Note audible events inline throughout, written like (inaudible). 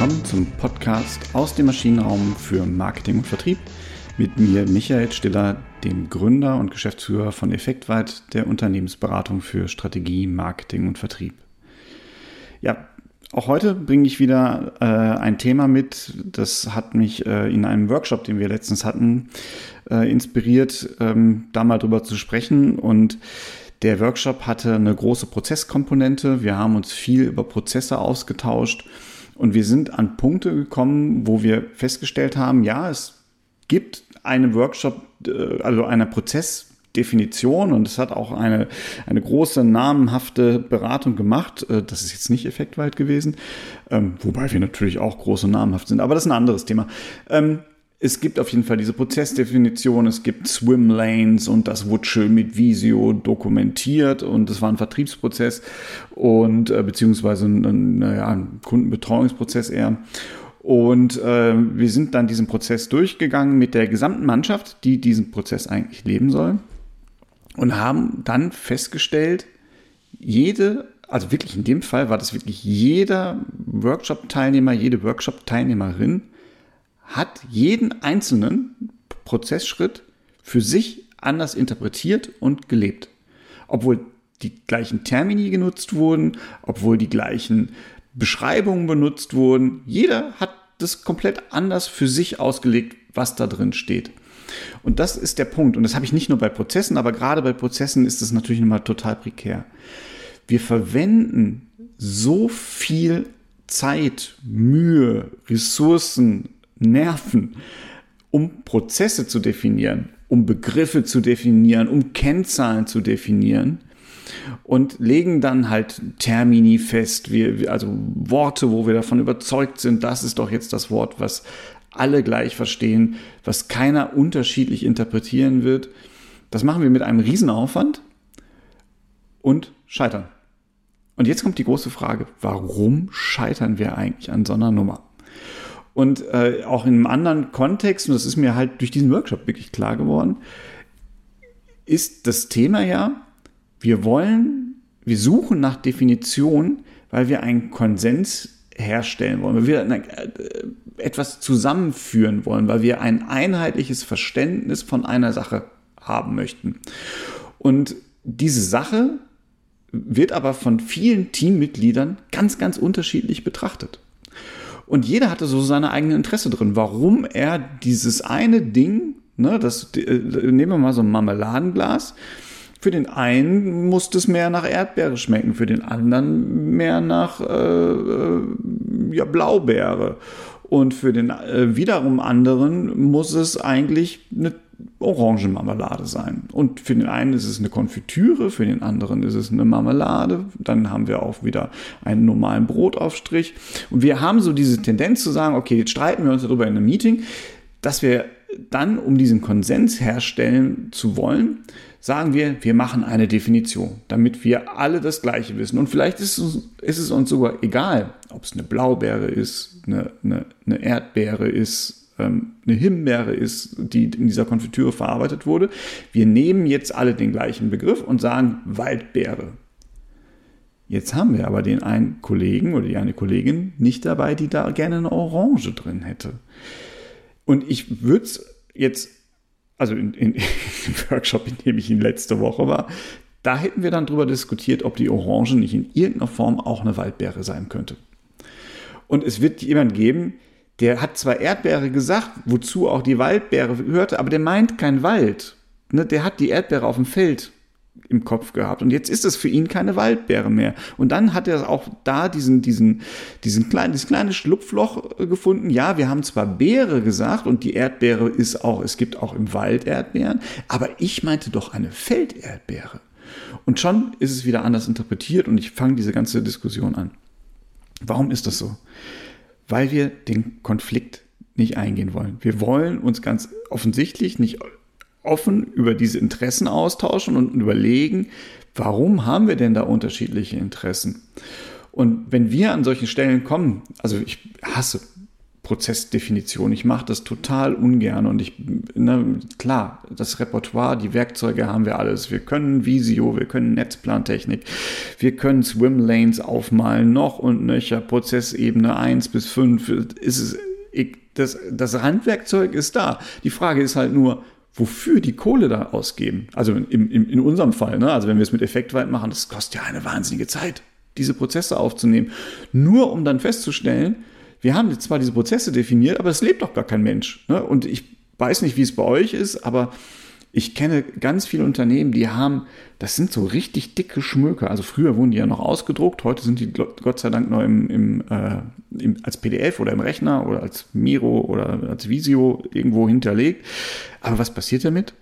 willkommen zum Podcast aus dem Maschinenraum für Marketing und Vertrieb mit mir Michael Stiller, dem Gründer und Geschäftsführer von Effektweit, der Unternehmensberatung für Strategie, Marketing und Vertrieb. Ja, auch heute bringe ich wieder äh, ein Thema mit, das hat mich äh, in einem Workshop, den wir letztens hatten, äh, inspiriert, ähm, da mal drüber zu sprechen und der Workshop hatte eine große Prozesskomponente. Wir haben uns viel über Prozesse ausgetauscht und wir sind an Punkte gekommen, wo wir festgestellt haben, ja, es gibt eine Workshop, äh, also eine Prozessdefinition und es hat auch eine, eine große namenhafte Beratung gemacht. Äh, das ist jetzt nicht effektweit gewesen, ähm, wobei wir natürlich auch groß und namenhaft sind, aber das ist ein anderes Thema. Es gibt auf jeden Fall diese Prozessdefinition, es gibt Swimlanes und das wurde schön mit Visio dokumentiert und es war ein Vertriebsprozess und äh, beziehungsweise ein, naja, ein Kundenbetreuungsprozess eher. Und äh, wir sind dann diesen Prozess durchgegangen mit der gesamten Mannschaft, die diesen Prozess eigentlich leben soll und haben dann festgestellt, jede, also wirklich in dem Fall war das wirklich jeder Workshop-Teilnehmer, jede Workshop-Teilnehmerin hat jeden einzelnen Prozessschritt für sich anders interpretiert und gelebt. Obwohl die gleichen Termini genutzt wurden, obwohl die gleichen Beschreibungen benutzt wurden. Jeder hat das komplett anders für sich ausgelegt, was da drin steht. Und das ist der Punkt. Und das habe ich nicht nur bei Prozessen, aber gerade bei Prozessen ist es natürlich nochmal total prekär. Wir verwenden so viel Zeit, Mühe, Ressourcen, Nerven, um Prozesse zu definieren, um Begriffe zu definieren, um Kennzahlen zu definieren und legen dann halt Termini fest, wie, also Worte, wo wir davon überzeugt sind, das ist doch jetzt das Wort, was alle gleich verstehen, was keiner unterschiedlich interpretieren wird. Das machen wir mit einem Riesenaufwand und scheitern. Und jetzt kommt die große Frage, warum scheitern wir eigentlich an so einer Nummer? Und äh, auch in einem anderen Kontext, und das ist mir halt durch diesen Workshop wirklich klar geworden, ist das Thema ja, wir wollen, wir suchen nach Definition, weil wir einen Konsens herstellen wollen, weil wir äh, etwas zusammenführen wollen, weil wir ein einheitliches Verständnis von einer Sache haben möchten. Und diese Sache wird aber von vielen Teammitgliedern ganz, ganz unterschiedlich betrachtet. Und jeder hatte so seine eigene Interesse drin, warum er dieses eine Ding, ne, das, äh, nehmen wir mal so ein Marmeladenglas, für den einen muss es mehr nach Erdbeere schmecken, für den anderen mehr nach äh, äh ja, Blaubeere. Und für den äh, wiederum anderen muss es eigentlich eine Orangenmarmelade sein. Und für den einen ist es eine Konfitüre, für den anderen ist es eine Marmelade. Dann haben wir auch wieder einen normalen Brotaufstrich. Und wir haben so diese Tendenz zu sagen, okay, jetzt streiten wir uns darüber in einem Meeting, dass wir dann, um diesen Konsens herstellen zu wollen, sagen wir, wir machen eine Definition, damit wir alle das Gleiche wissen. Und vielleicht ist es, ist es uns sogar egal, ob es eine Blaubeere ist, eine, eine, eine Erdbeere ist, ähm, eine Himbeere ist, die in dieser Konfitüre verarbeitet wurde. Wir nehmen jetzt alle den gleichen Begriff und sagen Waldbeere. Jetzt haben wir aber den einen Kollegen oder die eine Kollegin nicht dabei, die da gerne eine Orange drin hätte. Und ich würde es jetzt, also in, in, (laughs) im Workshop, in dem ich in letzte Woche war, da hätten wir dann darüber diskutiert, ob die Orange nicht in irgendeiner Form auch eine Waldbeere sein könnte. Und es wird jemand geben, der hat zwar Erdbeere gesagt, wozu auch die Waldbeere gehörte, aber der meint kein Wald. Ne, der hat die Erdbeere auf dem Feld im Kopf gehabt. Und jetzt ist es für ihn keine Waldbeere mehr. Und dann hat er auch da diesen, diesen, diesen kleinen, dieses kleine Schlupfloch gefunden. Ja, wir haben zwar Beere gesagt und die Erdbeere ist auch, es gibt auch im Wald Erdbeeren, aber ich meinte doch eine Felderdbeere. Und schon ist es wieder anders interpretiert und ich fange diese ganze Diskussion an. Warum ist das so? Weil wir den Konflikt nicht eingehen wollen. Wir wollen uns ganz offensichtlich nicht offen über diese Interessen austauschen und überlegen, warum haben wir denn da unterschiedliche Interessen? Und wenn wir an solchen Stellen kommen, also ich hasse Prozessdefinition. Ich mache das total ungern und ich, ne, klar, das Repertoire, die Werkzeuge haben wir alles. Wir können Visio, wir können Netzplantechnik, wir können Swimlanes aufmalen, noch und nöcher, Prozessebene 1 bis 5. Ist es, das, das Handwerkzeug ist da. Die Frage ist halt nur, wofür die Kohle da ausgeben. Also im, im, in unserem Fall, ne? also wenn wir es mit Effektweit machen, das kostet ja eine wahnsinnige Zeit, diese Prozesse aufzunehmen. Nur um dann festzustellen, wir haben zwar diese Prozesse definiert, aber es lebt doch gar kein Mensch. Ne? Und ich weiß nicht, wie es bei euch ist, aber ich kenne ganz viele Unternehmen, die haben, das sind so richtig dicke Schmöker. Also früher wurden die ja noch ausgedruckt, heute sind die Gott sei Dank noch im, im, äh, im, als PDF oder im Rechner oder als Miro oder als Visio irgendwo hinterlegt. Aber was passiert damit?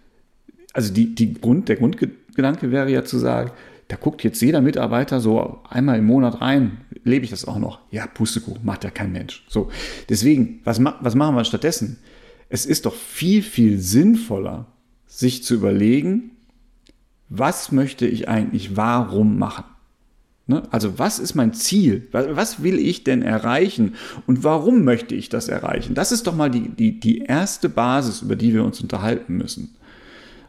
Also die, die Grund, der Grundgedanke wäre ja zu sagen, da guckt jetzt jeder Mitarbeiter so einmal im Monat rein, lebe ich das auch noch? Ja, Pustekuchen, macht ja kein Mensch. So, deswegen, was, was machen wir stattdessen? Es ist doch viel, viel sinnvoller, sich zu überlegen, was möchte ich eigentlich warum machen? Ne? Also was ist mein Ziel? Was will ich denn erreichen? Und warum möchte ich das erreichen? Das ist doch mal die, die, die erste Basis, über die wir uns unterhalten müssen.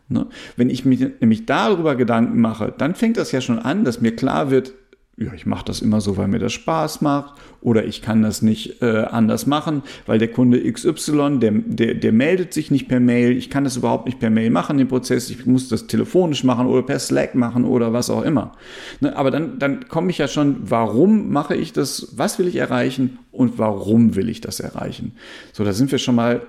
Ne? Wenn ich mir nämlich darüber Gedanken mache, dann fängt das ja schon an, dass mir klar wird, ja, ich mache das immer so, weil mir das Spaß macht oder ich kann das nicht äh, anders machen, weil der Kunde XY, der, der, der meldet sich nicht per Mail, ich kann das überhaupt nicht per Mail machen, den Prozess, ich muss das telefonisch machen oder per Slack machen oder was auch immer. Ne, aber dann, dann komme ich ja schon, warum mache ich das, was will ich erreichen und warum will ich das erreichen? So, da sind wir schon mal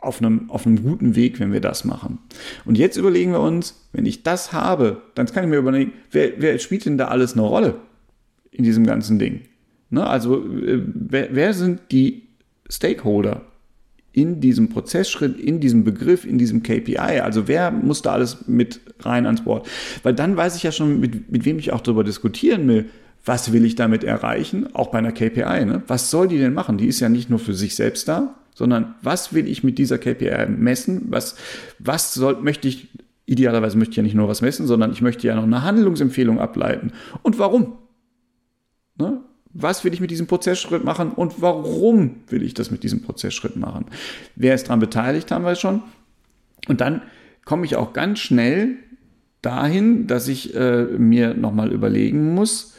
auf einem, auf einem guten Weg, wenn wir das machen. Und jetzt überlegen wir uns, wenn ich das habe, dann kann ich mir überlegen, wer, wer spielt denn da alles eine Rolle in diesem ganzen Ding? Ne? Also, äh, wer, wer sind die Stakeholder in diesem Prozessschritt, in diesem Begriff, in diesem KPI? Also, wer muss da alles mit rein ans Board? Weil dann weiß ich ja schon, mit, mit wem ich auch darüber diskutieren will. Was will ich damit erreichen? Auch bei einer KPI. Ne? Was soll die denn machen? Die ist ja nicht nur für sich selbst da, sondern was will ich mit dieser KPI messen? Was, was soll, möchte ich, idealerweise möchte ich ja nicht nur was messen, sondern ich möchte ja noch eine Handlungsempfehlung ableiten. Und warum? Ne? Was will ich mit diesem Prozessschritt machen und warum will ich das mit diesem Prozessschritt machen? Wer ist daran beteiligt, haben wir schon. Und dann komme ich auch ganz schnell dahin, dass ich äh, mir nochmal überlegen muss,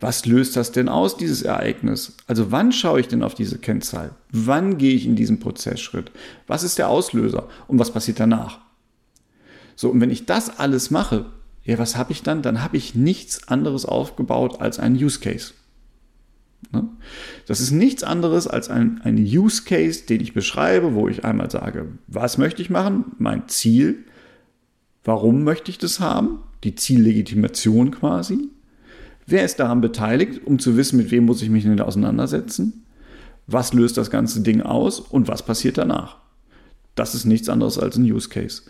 was löst das denn aus, dieses Ereignis? Also wann schaue ich denn auf diese Kennzahl? Wann gehe ich in diesen Prozessschritt? Was ist der Auslöser? Und was passiert danach? So, und wenn ich das alles mache, ja, was habe ich dann? Dann habe ich nichts anderes aufgebaut als einen Use Case. Ne? Das ist nichts anderes als ein, ein Use Case, den ich beschreibe, wo ich einmal sage, was möchte ich machen? Mein Ziel. Warum möchte ich das haben? Die Ziellegitimation quasi. Wer ist daran beteiligt, um zu wissen, mit wem muss ich mich denn auseinandersetzen? Was löst das ganze Ding aus und was passiert danach? Das ist nichts anderes als ein Use Case.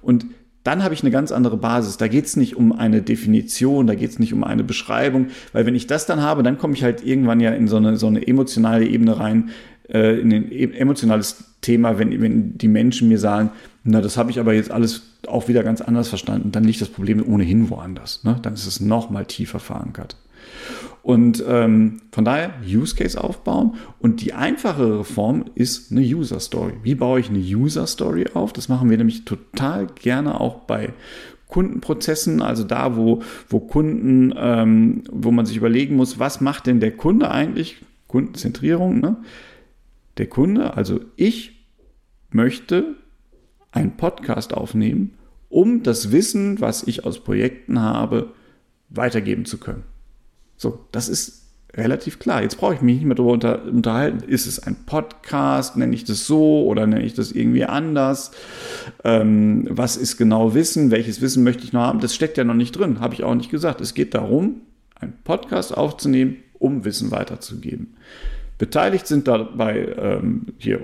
Und dann habe ich eine ganz andere Basis. Da geht es nicht um eine Definition, da geht es nicht um eine Beschreibung, weil wenn ich das dann habe, dann komme ich halt irgendwann ja in so eine, so eine emotionale Ebene rein, äh, in ein e-, emotionales Thema, wenn, wenn die Menschen mir sagen, na, das habe ich aber jetzt alles auch wieder ganz anders verstanden, dann liegt das Problem ohnehin woanders. Ne? Dann ist es noch mal tiefer verankert. Und ähm, von daher Use Case aufbauen. Und die einfachere Form ist eine User Story. Wie baue ich eine User Story auf? Das machen wir nämlich total gerne auch bei Kundenprozessen, also da, wo, wo Kunden, ähm, wo man sich überlegen muss, was macht denn der Kunde eigentlich? Kundenzentrierung, ne? Der Kunde, also ich möchte einen Podcast aufnehmen, um das Wissen, was ich aus Projekten habe, weitergeben zu können. So, das ist relativ klar. Jetzt brauche ich mich nicht mehr darüber unter, unterhalten. Ist es ein Podcast? Nenne ich das so oder nenne ich das irgendwie anders? Ähm, was ist genau Wissen? Welches Wissen möchte ich noch haben? Das steckt ja noch nicht drin, habe ich auch nicht gesagt. Es geht darum, einen Podcast aufzunehmen, um Wissen weiterzugeben. Beteiligt sind dabei ähm, hier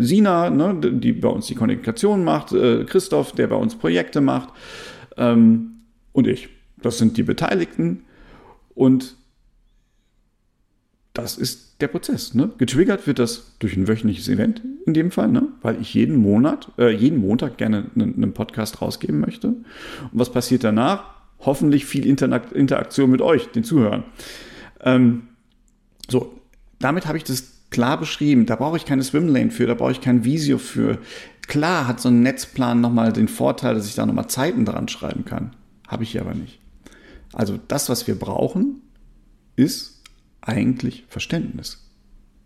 Sina, ne, die bei uns die Kommunikation macht, äh, Christoph, der bei uns Projekte macht ähm, und ich. Das sind die Beteiligten und das ist der Prozess. Ne? Getriggert wird das durch ein wöchentliches Event in dem Fall, ne? weil ich jeden Monat, äh, jeden Montag gerne einen, einen, Podcast rausgeben möchte. Und was passiert danach? Hoffentlich viel Interaktion mit euch, den Zuhörern. Ähm, so, damit habe ich das klar beschrieben. Da brauche ich keine Swimlane für, da brauche ich kein Visio für. Klar hat so ein Netzplan nochmal den Vorteil, dass ich da nochmal Zeiten dran schreiben kann. Habe ich hier aber nicht. Also das, was wir brauchen, ist eigentlich Verständnis.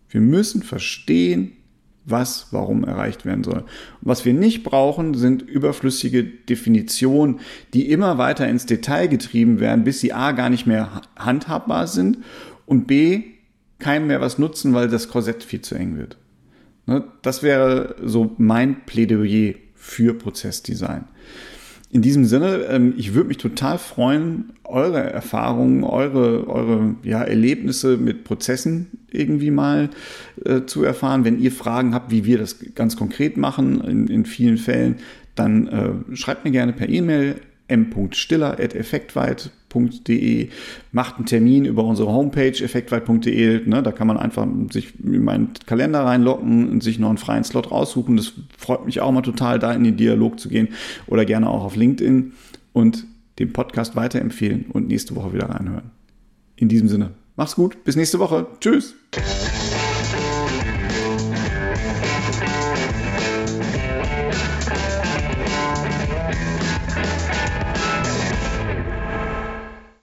Wir müssen verstehen, was warum erreicht werden soll. Und was wir nicht brauchen, sind überflüssige Definitionen, die immer weiter ins Detail getrieben werden, bis sie a gar nicht mehr handhabbar sind und b keinem mehr was nutzen, weil das Korsett viel zu eng wird. Ne, das wäre so mein Plädoyer für Prozessdesign. In diesem Sinne, ähm, ich würde mich total freuen, eure Erfahrungen, eure, eure ja, Erlebnisse mit Prozessen irgendwie mal äh, zu erfahren. Wenn ihr Fragen habt, wie wir das ganz konkret machen, in, in vielen Fällen, dann äh, schreibt mir gerne per E-Mail m.stiller.effektweit.de, macht einen Termin über unsere Homepage effektweit.de, ne, da kann man einfach sich in meinen Kalender reinlocken und sich noch einen freien Slot raussuchen. Das freut mich auch mal total, da in den Dialog zu gehen oder gerne auch auf LinkedIn und den Podcast weiterempfehlen und nächste Woche wieder reinhören. In diesem Sinne, mach's gut, bis nächste Woche. Tschüss.